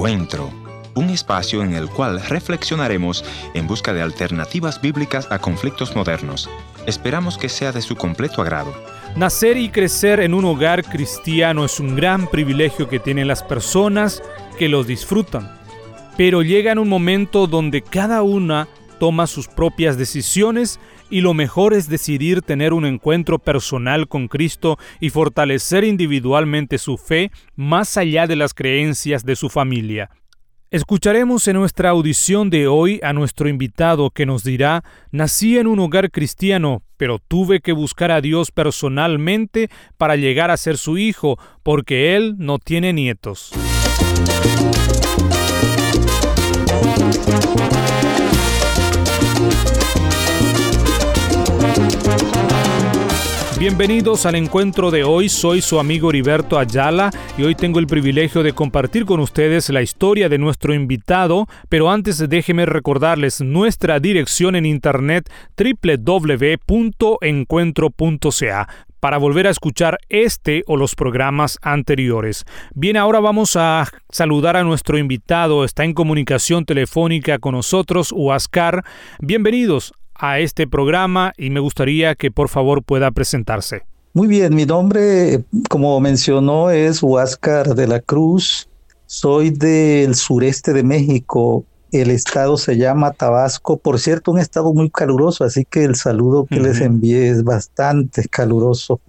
Encuentro, un espacio en el cual reflexionaremos en busca de alternativas bíblicas a conflictos modernos. Esperamos que sea de su completo agrado. Nacer y crecer en un hogar cristiano es un gran privilegio que tienen las personas que los disfrutan. Pero llega en un momento donde cada una toma sus propias decisiones y lo mejor es decidir tener un encuentro personal con Cristo y fortalecer individualmente su fe más allá de las creencias de su familia. Escucharemos en nuestra audición de hoy a nuestro invitado que nos dirá, nací en un hogar cristiano, pero tuve que buscar a Dios personalmente para llegar a ser su hijo, porque Él no tiene nietos. Bienvenidos al encuentro de hoy, soy su amigo Heriberto Ayala y hoy tengo el privilegio de compartir con ustedes la historia de nuestro invitado, pero antes déjenme recordarles nuestra dirección en internet www.encuentro.ca para volver a escuchar este o los programas anteriores. Bien, ahora vamos a saludar a nuestro invitado. Está en comunicación telefónica con nosotros, Huáscar. Bienvenidos a este programa y me gustaría que por favor pueda presentarse. Muy bien, mi nombre, como mencionó, es Huáscar de la Cruz. Soy del sureste de México. El estado se llama Tabasco. Por cierto, un estado muy caluroso, así que el saludo que les envié es bastante caluroso.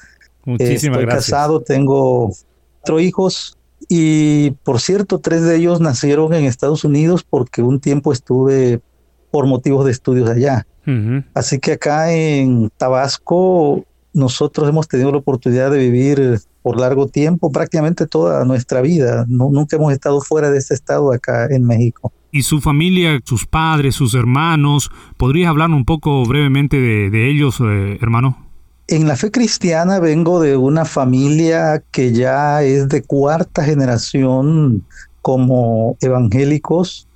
Muchísimas Estoy casado, tengo cuatro hijos y, por cierto, tres de ellos nacieron en Estados Unidos porque un tiempo estuve por motivos de estudios allá. Así que acá en Tabasco nosotros hemos tenido la oportunidad de vivir por largo tiempo, prácticamente toda nuestra vida. nunca hemos estado fuera de este estado acá en México. ¿Y su familia, sus padres, sus hermanos? ¿Podrías hablar un poco brevemente de, ellos, eh, hermano? En la fe cristiana vengo de una familia que ya es de cuarta generación como evangélicos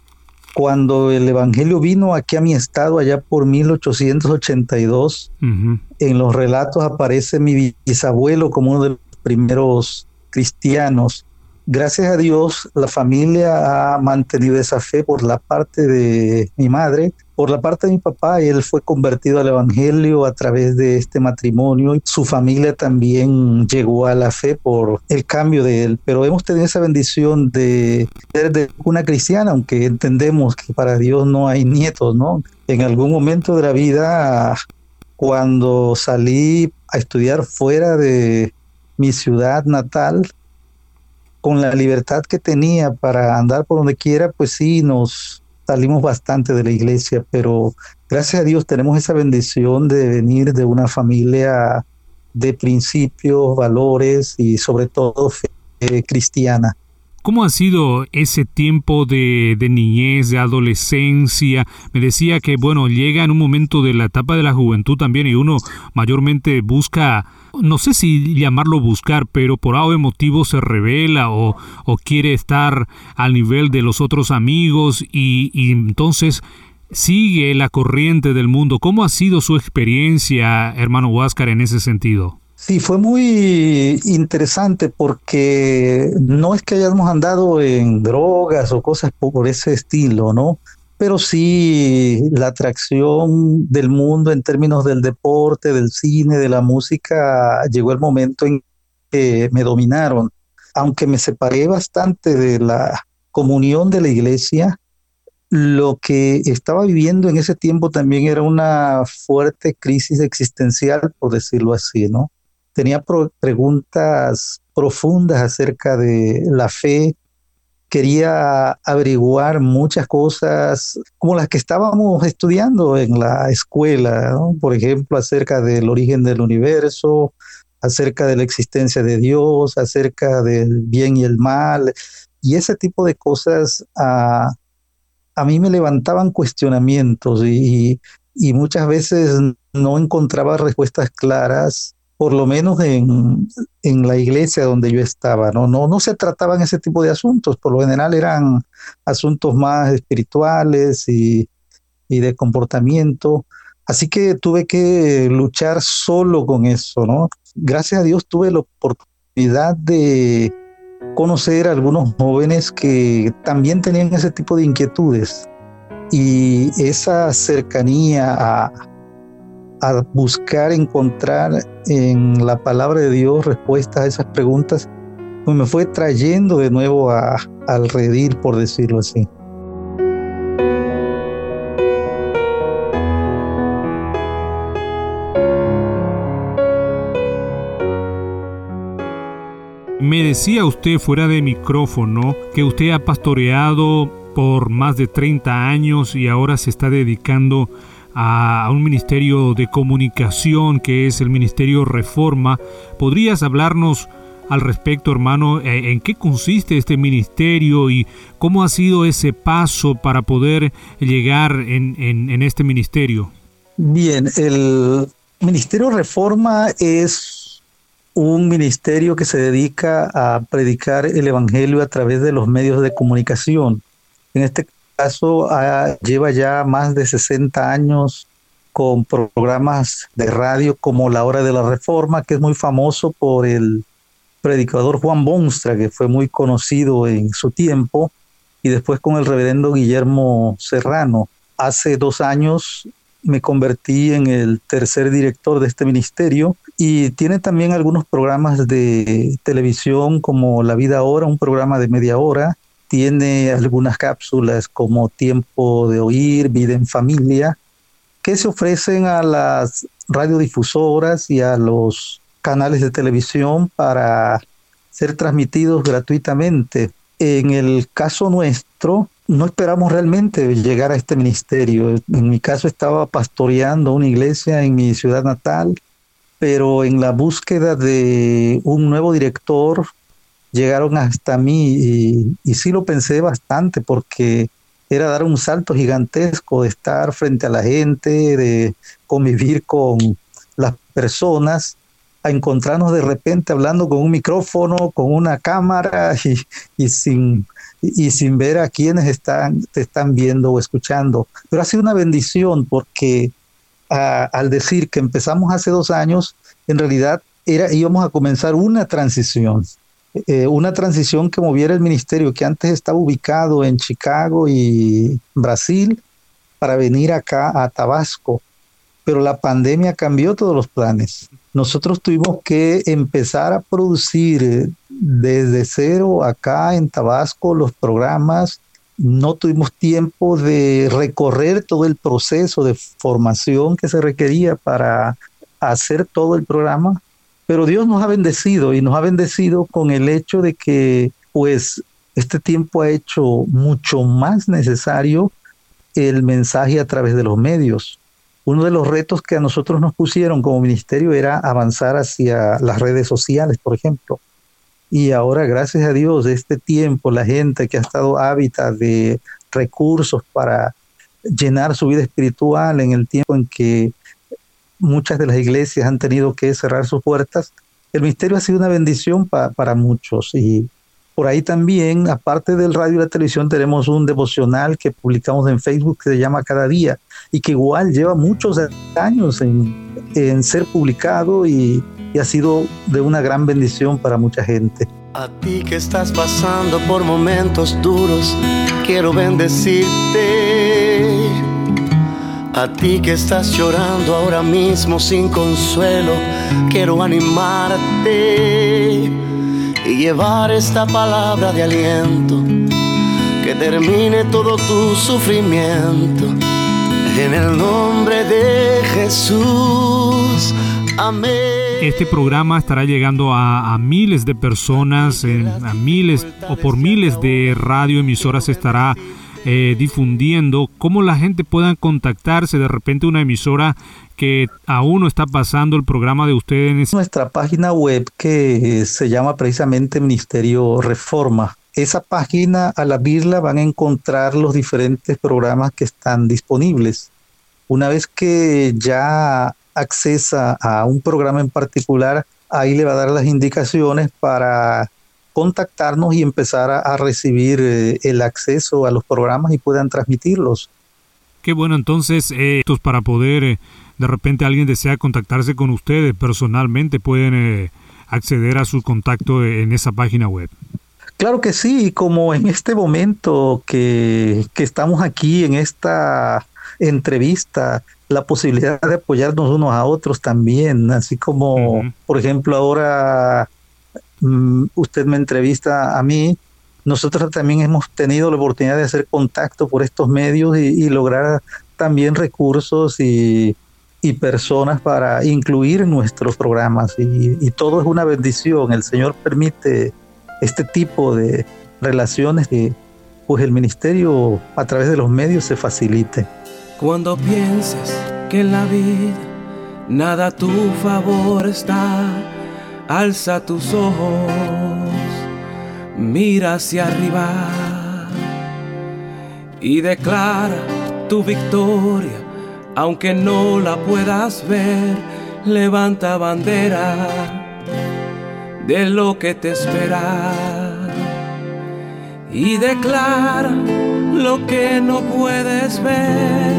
cuando el Evangelio vino aquí a mi estado, allá por 1882, en los relatos aparece mi bisabuelo como uno de los primeros cristianos gracias a Dios, la familia ha mantenido esa fe por la parte de mi madre. Por la parte de mi papá, él fue convertido al Evangelio a través de este matrimonio su familia también llegó a la fe por el cambio de él. Pero hemos tenido esa bendición de ser de una cristiana, aunque entendemos que para Dios no hay nietos, ¿no? En algún momento de la vida, cuando salí a estudiar fuera de mi ciudad natal, con la libertad que tenía para andar por donde quiera, pues sí, nos salimos bastante de la iglesia, pero gracias a Dios tenemos esa bendición de venir de una familia de principios, valores y sobre todo fe cristiana. ¿Cómo ha sido ese tiempo de, de, niñez, de adolescencia? Me decía que, bueno, llega en un momento de la etapa de la juventud también y uno mayormente busca, no sé si llamarlo buscar, pero por algo motivo se revela o, o, quiere estar al nivel de los otros amigos y, y entonces sigue la corriente del mundo. ¿Cómo ha sido su experiencia, hermano Huáscar, en ese sentido? Sí, fue muy interesante porque no es que hayamos andado en drogas o cosas por ese estilo, ¿no? Pero sí la atracción del mundo en términos del deporte, del cine, de la música, llegó el momento en que me dominaron. Aunque me separé bastante de la comunión de la iglesia, lo que estaba viviendo en ese tiempo también era una fuerte crisis existencial, por decirlo así, ¿no? tenía preguntas profundas acerca de la fe, quería averiguar muchas cosas como las que estábamos estudiando en la escuela, por ejemplo, acerca del origen del universo, acerca de la existencia de Dios, acerca del bien y el mal, y ese tipo de cosas a, a mí me levantaban cuestionamientos y, y muchas veces no encontraba respuestas claras por lo menos en, en, la iglesia donde yo estaba, ¿no? No, no se trataban ese tipo de asuntos, por lo general eran asuntos más espirituales y, y de comportamiento. Así que tuve que luchar solo con eso, ¿no? Gracias a Dios tuve la oportunidad de conocer a algunos jóvenes que también tenían ese tipo de inquietudes y esa cercanía a, a buscar encontrar en la palabra de Dios respuestas a esas preguntas, pues me fue trayendo de nuevo a, al redil, por decirlo así. Me decía usted fuera de micrófono que usted ha pastoreado por más de 30 años y ahora se está dedicando a, un ministerio de comunicación que es el Ministerio Reforma. ¿Podrías hablarnos al respecto, hermano? Eh, ¿En qué consiste este ministerio y cómo ha sido ese paso para poder llegar en, este ministerio? Bien, el Ministerio Reforma es un ministerio que se dedica a predicar el Evangelio a través de los medios de comunicación. En este caso ah, lleva ya más de 60 años con programas de radio como La Hora de la Reforma, que es muy famoso por el predicador Juan Bonstra, que fue muy conocido en su tiempo, y después con el reverendo Guillermo Serrano. Hace dos años me convertí en el tercer director de este ministerio y tiene también algunos programas de televisión como La Vida Ahora, un programa de media hora, tiene algunas cápsulas como Tiempo de Oír, Vida en Familia, que se ofrecen a las radiodifusoras y a los canales de televisión para ser transmitidos gratuitamente. En el caso nuestro, no esperamos realmente llegar a este ministerio. En mi caso estaba pastoreando una iglesia en mi ciudad natal, pero en la búsqueda de un nuevo director llegaron hasta mí y, sí lo pensé bastante porque era dar un salto gigantesco de estar frente a la gente, de convivir con las personas, a encontrarnos de repente hablando con un micrófono, con una cámara y, y sin, y sin ver a quienes están, te están viendo o escuchando. Pero ha sido una bendición porque al decir que empezamos hace dos años, en realidad era, íbamos a comenzar una transición eh, una transición que moviera el ministerio que antes estaba ubicado en Chicago y Brasil para venir acá a Tabasco. Pero la pandemia cambió todos los planes. Nosotros tuvimos que empezar a producir eh, desde cero acá en Tabasco los programas. No tuvimos tiempo de recorrer todo el proceso de formación que se requería para hacer todo el programa pero Dios nos ha bendecido y nos ha bendecido con el hecho de que pues este tiempo ha hecho mucho más necesario el mensaje a través de los medios. Uno de los retos que a nosotros nos pusieron como ministerio era avanzar hacia las redes sociales, por ejemplo. Y ahora, gracias a Dios, este tiempo, la gente que ha estado hábita de recursos para llenar su vida espiritual en el tiempo en que muchas de las iglesias han tenido que cerrar sus puertas, el misterio ha sido una bendición para muchos. Y por ahí también, aparte del radio y la televisión, tenemos un devocional que publicamos en Facebook que se llama Cada Día y que igual lleva muchos años en, ser publicado y, y ha sido de una gran bendición para mucha gente. A ti que estás pasando por momentos duros, quiero bendecirte a ti que estás llorando ahora mismo sin consuelo, quiero animarte y llevar esta palabra de aliento que termine todo tu sufrimiento. En el nombre de Jesús. Amén. Este programa estará llegando a, miles de personas, a miles o por miles de radioemisoras estará eh, difundiendo, cómo la gente pueda contactarse de repente una emisora que aún no está pasando el programa de ustedes. Nuestra página web que se llama precisamente Ministerio Reforma. Esa página al abrirla van a encontrar los diferentes programas que están disponibles. Una vez que ya accesa a un programa en particular, ahí le va a dar las indicaciones para contactarnos y empezar a, recibir eh, el acceso a los programas y puedan transmitirlos. Qué bueno, entonces, eh, para poder, eh, de repente alguien desea contactarse con ustedes personalmente, pueden acceder a su contacto en esa página web. Claro que sí, como en este momento que, que estamos aquí en esta entrevista, la posibilidad de apoyarnos unos a otros también, así como, por ejemplo, ahora usted me entrevista a mí, nosotros también hemos tenido la oportunidad de hacer contacto por estos medios y, lograr también recursos y, y, personas para incluir en nuestros programas. Y, y, todo es una bendición. El Señor permite este tipo de relaciones que pues el ministerio a través de los medios se facilite. Cuando pienses que en la vida nada a tu favor está, alza tus ojos, mira hacia arriba y declara tu victoria, aunque no la puedas ver, levanta bandera de lo que te espera y declara lo que no puedes ver,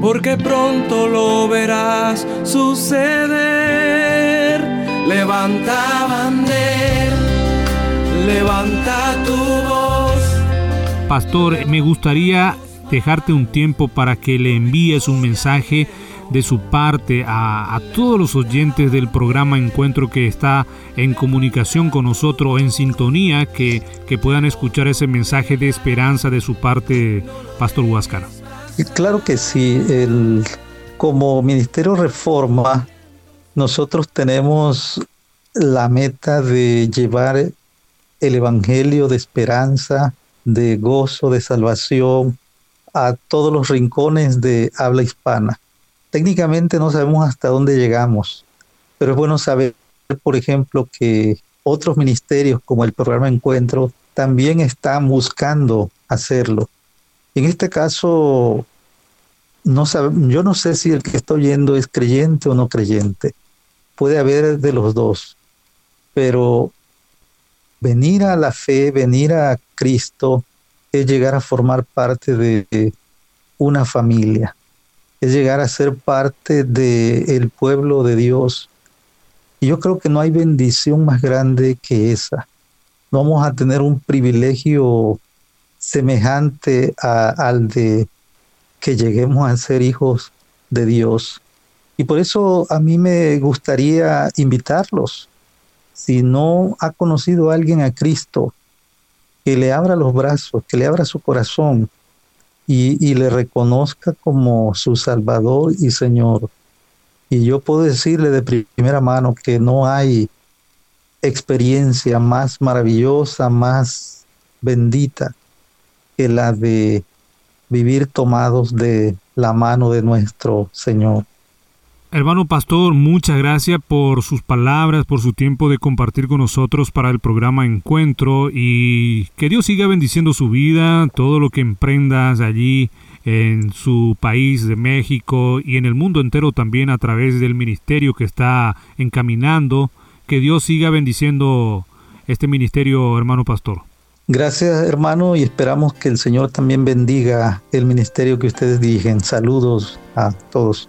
porque pronto lo verás suceder. Levanta bandera, levanta tu voz. Pastor, me gustaría dejarte un tiempo para que le envíes un mensaje de su parte a, todos los oyentes del programa Encuentro que está en comunicación con nosotros, en sintonía, que, que puedan escuchar ese mensaje de esperanza de su parte, Pastor Huáscara. Claro que sí, el, como Ministerio Reforma, nosotros tenemos la meta de llevar el Evangelio de esperanza, de gozo, de salvación a todos los rincones de habla hispana técnicamente no sabemos hasta dónde llegamos, pero es bueno saber, por ejemplo, que otros ministerios como el programa Encuentro también están buscando hacerlo. En este caso, no yo no sé si el que está oyendo es creyente o no creyente. Puede haber de los dos, pero venir a la fe, venir a Cristo, es llegar a formar parte de una familia es llegar a ser parte del pueblo de Dios. Y yo creo que no hay bendición más grande que esa. No vamos a tener un privilegio semejante al de que lleguemos a ser hijos de Dios. Y por eso a mí me gustaría invitarlos. Si no ha conocido a alguien a Cristo, que le abra los brazos, que le abra su corazón, y, le reconozca como su Salvador y Señor. Y yo puedo decirle de primera mano que no hay experiencia más maravillosa, más bendita que la de vivir tomados de la mano de nuestro Señor. Hermano pastor, muchas gracias por sus palabras, por su tiempo de compartir con nosotros para el programa Encuentro y que Dios siga bendiciendo su vida, todo lo que emprendas allí en su país de México y en el mundo entero también a través del ministerio que está encaminando. Que Dios siga bendiciendo este ministerio, hermano pastor. Gracias, hermano, y esperamos que el Señor también bendiga el ministerio que ustedes dirigen. Saludos a todos.